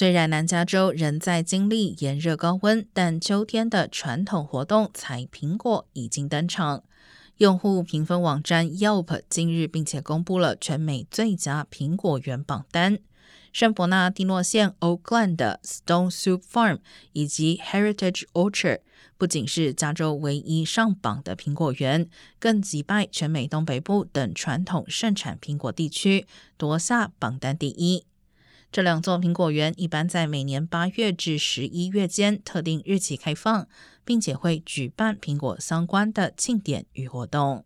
虽然南加州仍在经历炎热高温，但秋天的传统活动采苹果已经登场。用户评分网站 Yelp 今日并且公布了全美最佳苹果园榜单。圣伯纳蒂诺县 Oakland 的 Stone Soup Farm 以及 Heritage Orchard 不仅是加州唯一上榜的苹果园，更击败全美东北部等传统盛产苹果地区，夺下榜单第一。这两座苹果园一般在每年八月至十一月间特定日期开放，并且会举办苹果相关的庆典与活动。